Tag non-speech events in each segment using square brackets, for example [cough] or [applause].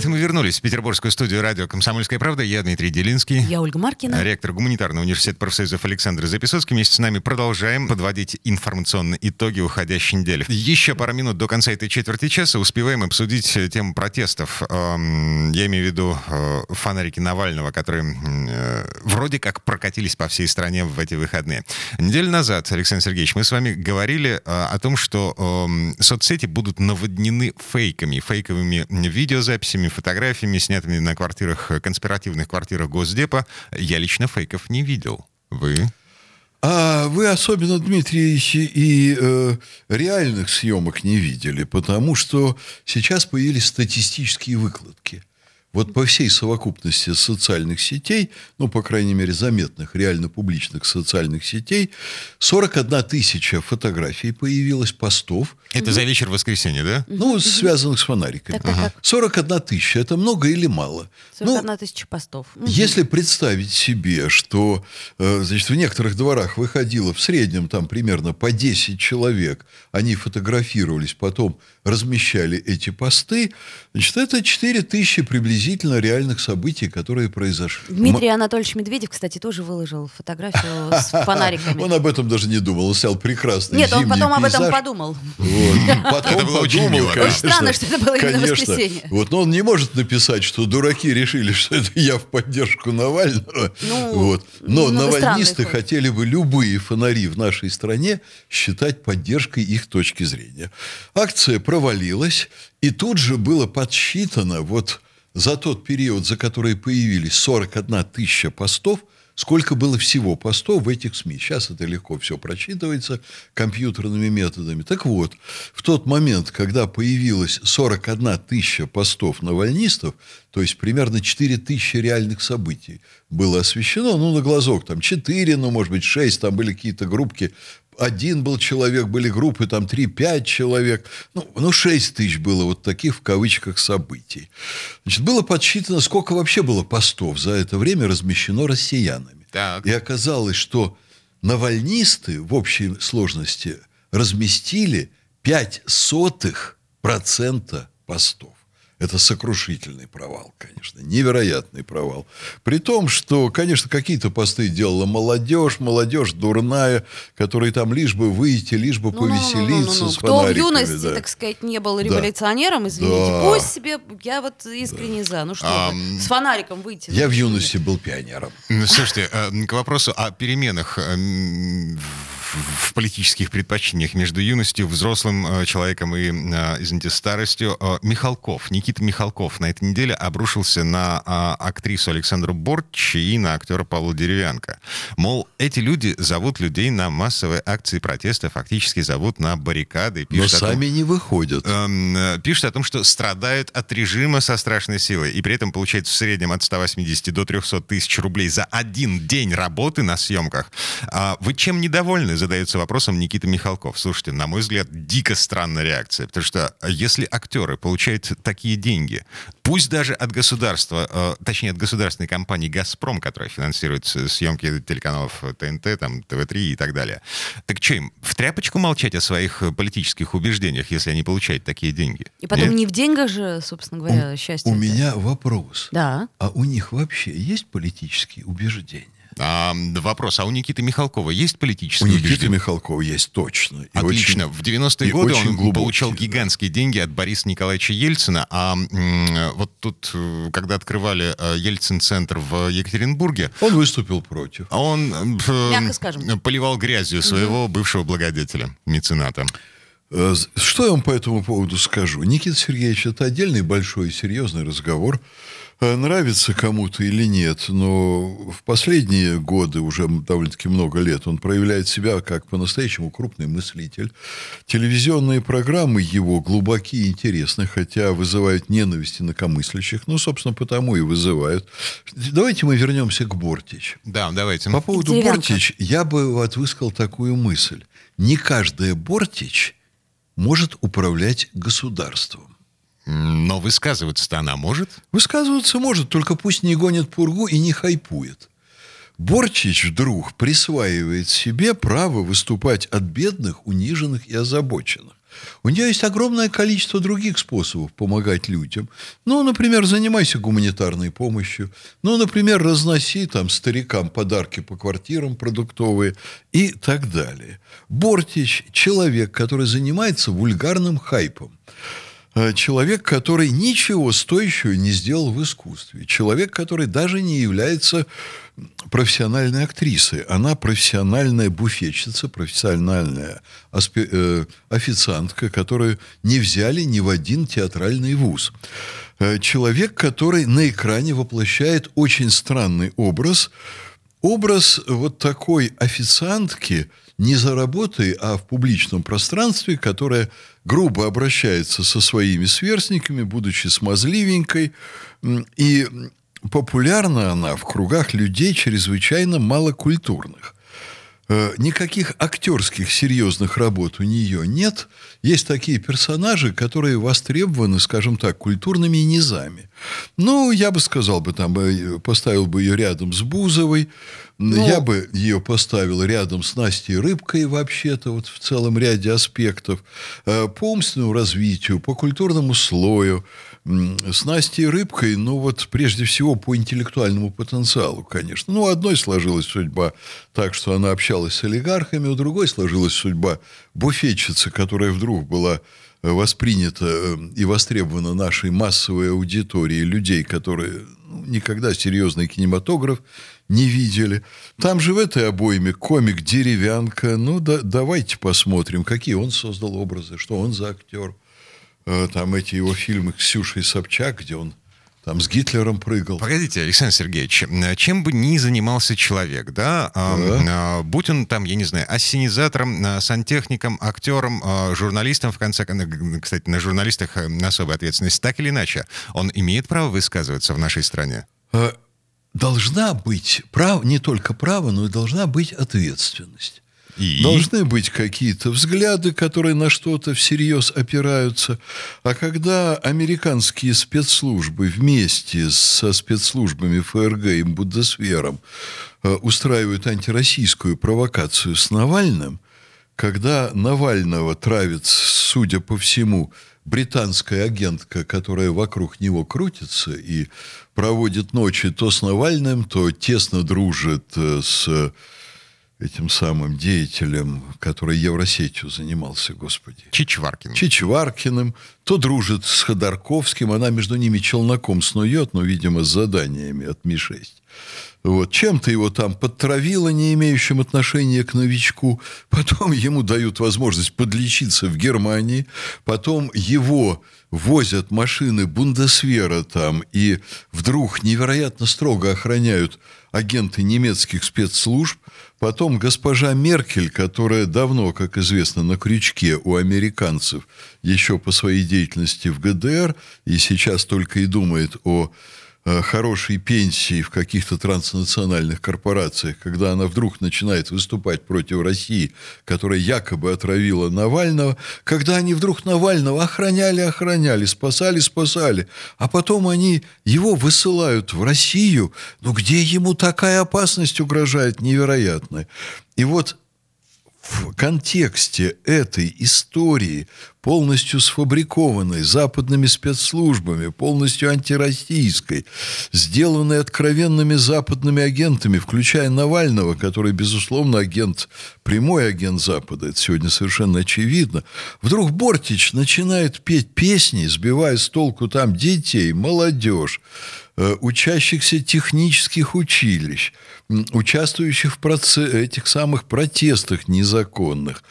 Это мы вернулись в петербургскую студию радио «Комсомольская правда». Я Дмитрий Делинский. Я Ольга Маркина. Ректор гуманитарного университета профсоюзов Александр Записоцкий. Вместе с нами продолжаем подводить информационные итоги уходящей недели. Еще пару минут до конца этой четверти часа успеваем обсудить тему протестов. Эм, я имею в виду э, фонарики Навального, которые э, вроде как прокатились по всей стране в эти выходные. Неделю назад, Александр Сергеевич, мы с вами говорили э, о том, что эм, соцсети будут наводнены фейками, фейковыми видеозаписями, фотографиями, снятыми на квартирах, конспиративных квартирах Госдепа. Я лично фейков не видел. Вы? А вы особенно, Дмитрий, и э, реальных съемок не видели, потому что сейчас появились статистические выкладки. Вот по всей совокупности социальных сетей, ну, по крайней мере, заметных, реально публичных социальных сетей, 41 тысяча фотографий появилось, постов. Это за вечер воскресенья, да? Ну, связанных с фонариками. Так, так, так. 41 тысяча – это много или мало? 41 Ну, тысяча постов. Если представить себе, что э, значит, в некоторых дворах выходило в среднем там примерно по 10 человек, они фотографировались, потом размещали эти посты, значит, это 4 тысячи приблизительно реальных событий, которые произошли. Дмитрий Анатольевич Медведев, кстати, тоже выложил фотографию с [laughs] фонариками. Он об этом даже не думал, он снял прекрасный Нет, он потом об этом подумал. Вот. [laughs] Потом Это было очень подумал, конечно. Странно, что это было именно воскресенье. Вот, но он не может написать, что дураки решили, что это я в поддержку Навального. Ну, вот. Но немного навальнисты хотели бы любые фонари в нашей стране считать поддержкой их точки зрения. Акция провалилась, и тут же было подсчитано вот за тот период, за который появились 41 тысяча постов, сколько было всего постов в этих СМИ. Сейчас это легко все прочитывается компьютерными методами. Так вот, в тот момент, когда появилось 41 тысяча постов навальнистов, то есть примерно 4 тысячи реальных событий было освещено, ну, на глазок, там 4, ну, может быть, 6, там были какие-то группки, один был человек, были группы, там 3-5 человек. Ну, ну, 6 тысяч было вот таких, в кавычках, событий. Значит, было подсчитано, сколько вообще было постов за это время размещено россиянами. Так. И оказалось, что навальнисты в общей сложности разместили 5 сотых процента постов. Это сокрушительный провал, конечно, невероятный провал. При том, что, конечно, какие-то посты делала молодежь, молодежь дурная, которая там лишь бы выйти, лишь бы Ну, ну, ну, ну, повеселиться ну, ну. с Кто в юности, да. так сказать, не был революционером, извините, Да. пусть себе, я вот искренне за. Ну что вы, с фонариком выйти. Я ну, в юности нет? был пионером. Ну, Слушайте, э, к вопросу о переменах э, в политических предпочтениях между юностью, взрослым э, человеком и, э, извините, старостью. Э, Михалков, Никита Михалков на этой неделе обрушился на а, актрису Александру Борч и на актера Павла Деревянко. Мол, эти люди зовут людей на массовые акции протеста, фактически зовут на баррикады. Но о том- сами не выходят. эм, пишут о том, что страдают от режима со страшной силой, и при этом получают в среднем от 180 до 300 тысяч рублей за один день работы на съемках. А вы чем недовольны, задается вопросом Никита Михалков. Слушайте, на мой взгляд, дико странная реакция, потому что э, если актеры получают такие деньги, пусть даже от государства, э, точнее от государственной компании «Газпром», которая финансирует съемки телеканалов ТНТ, там, ТВ-3 и так далее, так что им, в тряпочку молчать о своих э, политических убеждениях, если они получают такие деньги? И потом Нет? не в деньгах же, собственно говоря, счастье. У это. меня вопрос. Да. А у них вообще есть политические убеждения? А, вопрос, а у Никиты Михалкова есть У политические Никиты убеждения? Михалкова есть точно. И Отлично. очень- в 90-е и годы он глубокие, получал да. гигантские деньги от Бориса Николаевича Ельцина. А м, вот тут, э, когда открывали э, Ельцин-центр в Екатеринбурге, Он выступил против. он э, поливал грязью своего бывшего благодетеля, мецената. Э, Что я вам по этому поводу скажу? Никита Сергеевич, это отдельный большой и серьезный разговор. Э, Нравится кому-то или нет, но в последние годы, уже довольно-таки много лет, он проявляет себя как по-настоящему крупный мыслитель. Телевизионные программы его глубоки и интересны, хотя вызывают ненависть инакомыслящих. Ну, собственно, потому и вызывают. Давайте мы вернемся к Бортич. Да, давайте. По поводу Деревянко. Бортич я бы вот высказал такую мысль. Не каждая Бортич может управлять государством. Но высказываться-то она может? Высказываться может, только пусть не гонит пургу и не хайпует. Борчич вдруг присваивает себе право выступать от бедных, униженных и озабоченных. У нее есть огромное количество других способов помогать людям. Ну, например, занимайся гуманитарной помощью. Ну, например, разноси там старикам подарки по квартирам продуктовые и так далее. Бортич – человек, который занимается вульгарным хайпом. Э, человек, который ничего стоящего не сделал в искусстве. Человек, который даже не является профессиональной актрисой. Она профессиональная буфетчица, профессиональная аспи- э, официантка, которую не взяли ни в один театральный вуз. Э, человек, который на экране воплощает очень странный образ. Образ вот такой официантки не за работой, а в публичном пространстве, которая грубо обращается со своими сверстниками, будучи смазливенькой, и популярна она в кругах людей чрезвычайно малокультурных. Э, никаких актерских серьезных работ у нее нет. Есть такие персонажи, которые востребованы, скажем так, культурными низами. Ну, я бы сказал бы, там, э, поставил бы ее рядом с Бузовой, ну, я бы ее поставил рядом с Настей Рыбкой вообще-то, вот в целом ряде аспектов. Э, по умственному развитию, по культурному слою, с Настей Рыбкой, ну вот прежде всего по интеллектуальному потенциалу, конечно. Ну, одной сложилась судьба так, что она общалась с олигархами, у другой сложилась судьба буфетчицы, которая вдруг была воспринята э, и востребована нашей массовой аудиторией людей, которые ну, никогда серьезный кинематограф не видели. Там же в этой обойме комик «Деревянка». Ну, да, давайте посмотрим, какие он создал образы, что он за актер. Э, там эти его фильмы «Ксюша и Собчак», где он там с Гитлером прыгал. Погодите, Александр Сергеевич, чем бы ни занимался человек, да, да. будь он там, я не знаю, ассенизатором, э, сантехником, актером, э, журналистом, в конце концов, кстати, на журналистах особая ответственность, так или иначе, он имеет право высказываться в нашей стране? Должна быть право, не только право, но и должна быть ответственность. И? Должны быть какие-то взгляды, которые на что-то всерьез опираются. А когда американские спецслужбы вместе со спецслужбами ФРГ и Буддесвером э, устраивают антироссийскую провокацию с Навальным, когда Навального травит, судя по всему, британская агентка, которая вокруг него крутится и проводит ночи то с Навальным, то тесно дружит э, с этим самым деятелем, который Евросетью занимался, господи. Чичваркиным. Чичваркиным. То дружит с Ходорковским, она между ними челноком снует, но, видимо, с заданиями от Ми-6. Вот. Чем-то его там подтравило, не имеющим отношения к новичку. Потом ему дают возможность подлечиться в Германии. Потом его возят машины Бундесвера там, и вдруг невероятно строго охраняют агенты немецких спецслужб. Потом госпожа Меркель, которая давно, как известно, на крючке у американцев еще по своей деятельности в ГДР, и сейчас только и думает о хорошей пенсии в каких-то транснациональных корпорациях, когда она вдруг начинает выступать против России, которая якобы отравила Навального, когда они вдруг Навального охраняли, охраняли, спасали, спасали, а потом они его высылают в Россию, ну где ему такая опасность угрожает невероятная. И вот в контексте этой истории, полностью сфабрикованной западными спецслужбами, полностью антироссийской, сделанной откровенными западными агентами, включая Навального, который, безусловно, агент, прямой агент Запада, это сегодня совершенно очевидно, вдруг Бортич начинает петь песни, сбивая с толку там детей, молодежь, учащихся технических училищ, участвующих в процесс, этих самых протестах незаконных,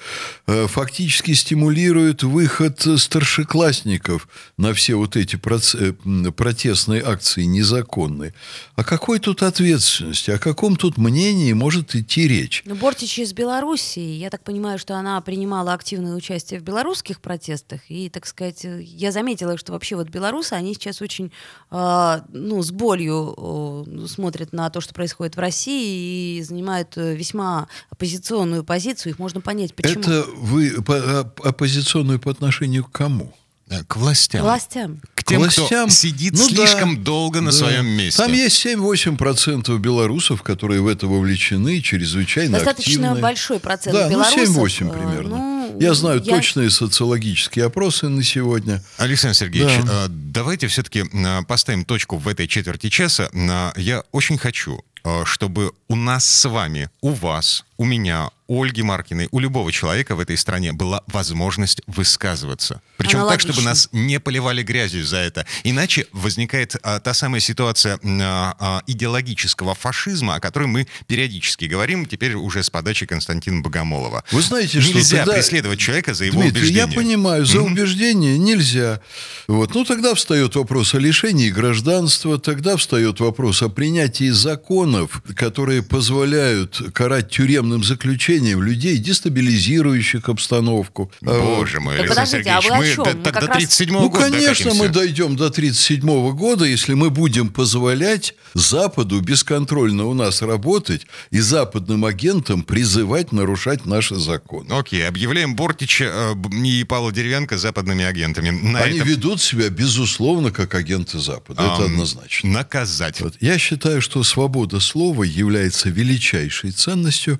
э, фактически стимулирует выход старшеклассников на все вот эти э, протестные акции незаконные. О какой тут ответственности, о каком тут мнении может идти речь? Ну, Бортич из Белоруссии. Я так понимаю, что она принимала активное участие в белорусских протестах. И, так сказать, я заметила, что вообще вот белорусы, они сейчас очень, э, ну, с болью смотрят на то, что происходит в России и занимают э, весьма оппозиционную позицию. Их можно понять, почему. Это вы оппозиционную по отношению к кому? Э, К властям. Властям. К тем, властям. кто сидит Ну да, слишком долго на да. своем месте. Там есть 7-8% белорусов, которые в это вовлечены, чрезвычайно Достаточно активны. большой процент Да, белорусов. ну 7-8 э, примерно. ну, я знаю точные социологические опросы на сегодня. Александр Сергеевич, Да. э, давайте все-таки поставим точку в этой четверти часа. Э, Я очень хочу, чтобы у нас с вами, у вас, у меня, у Ольги Маркиной, у любого человека в этой стране была возможность высказываться. Причем так, чтобы Аналогично. нас не поливали грязью за это. Иначе возникает а, та самая ситуация а, а, идеологического фашизма, о которой мы периодически говорим, теперь уже с подачи Константина Богомолова. Вы знаете, что Нельзя тогда- преследовать человека за его Дмитрий, убеждения. я понимаю, за убеждение нельзя. Вот. Ну, тогда встает вопрос о лишении гражданства, тогда встает вопрос о принятии законов, которые позволяют карать тюремным заключением людей, дестабилизирующих обстановку. А. Боже мой, Так Александр а Сергеевич, вы о мы чем? до, Мы так до раз- 37 Ну, года конечно, докатимся. мы дойдем до 1937 года, если мы будем позволять Западу бесконтрольно у нас работать и западным агентам призывать нарушать наши законы. Окей, объявляем Бортича э, и Павла Деревянко западными агентами. На Они этом, ведут себя, безусловно, как агенты Запада. Это ам, однозначно. Наказать. Вот. Я считаю, что свобода слова является величайшей ценностью,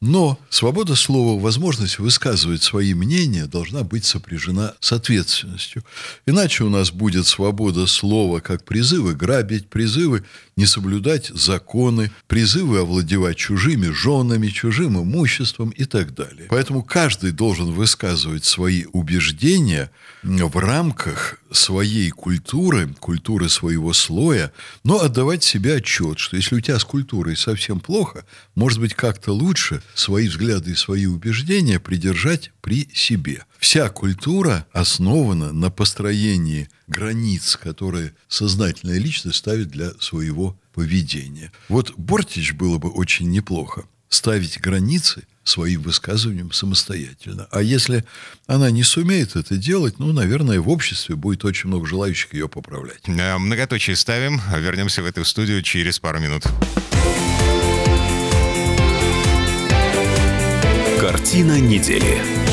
но свобода слова, возможность высказывать свои мнения должна быть сопряжена с ответственностью. Иначе у нас будет свобода слова как призывы грабить, призывы не соблюдать законы, призывы овладевать чужими женами, чужим имуществом и так далее. Поэтому каждый должен высказывать свои убеждения в рамках своей культуры, культуры своего слоя, но отдавать себе отчет, что если у тебя с культурой совсем плохо, может быть, как-то лучше свои взгляды и свои убеждения придержать при себе. Вся культура основана на построении границ, которые сознательная личность ставит для своего поведения. Вот Бортич было бы очень неплохо ставить границы своим высказыванием самостоятельно. А если она не сумеет это делать, ну, наверное, в обществе будет очень много желающих ее поправлять. Э, Многоточие ставим. Вернемся в эту студию через пару минут. Картина недели.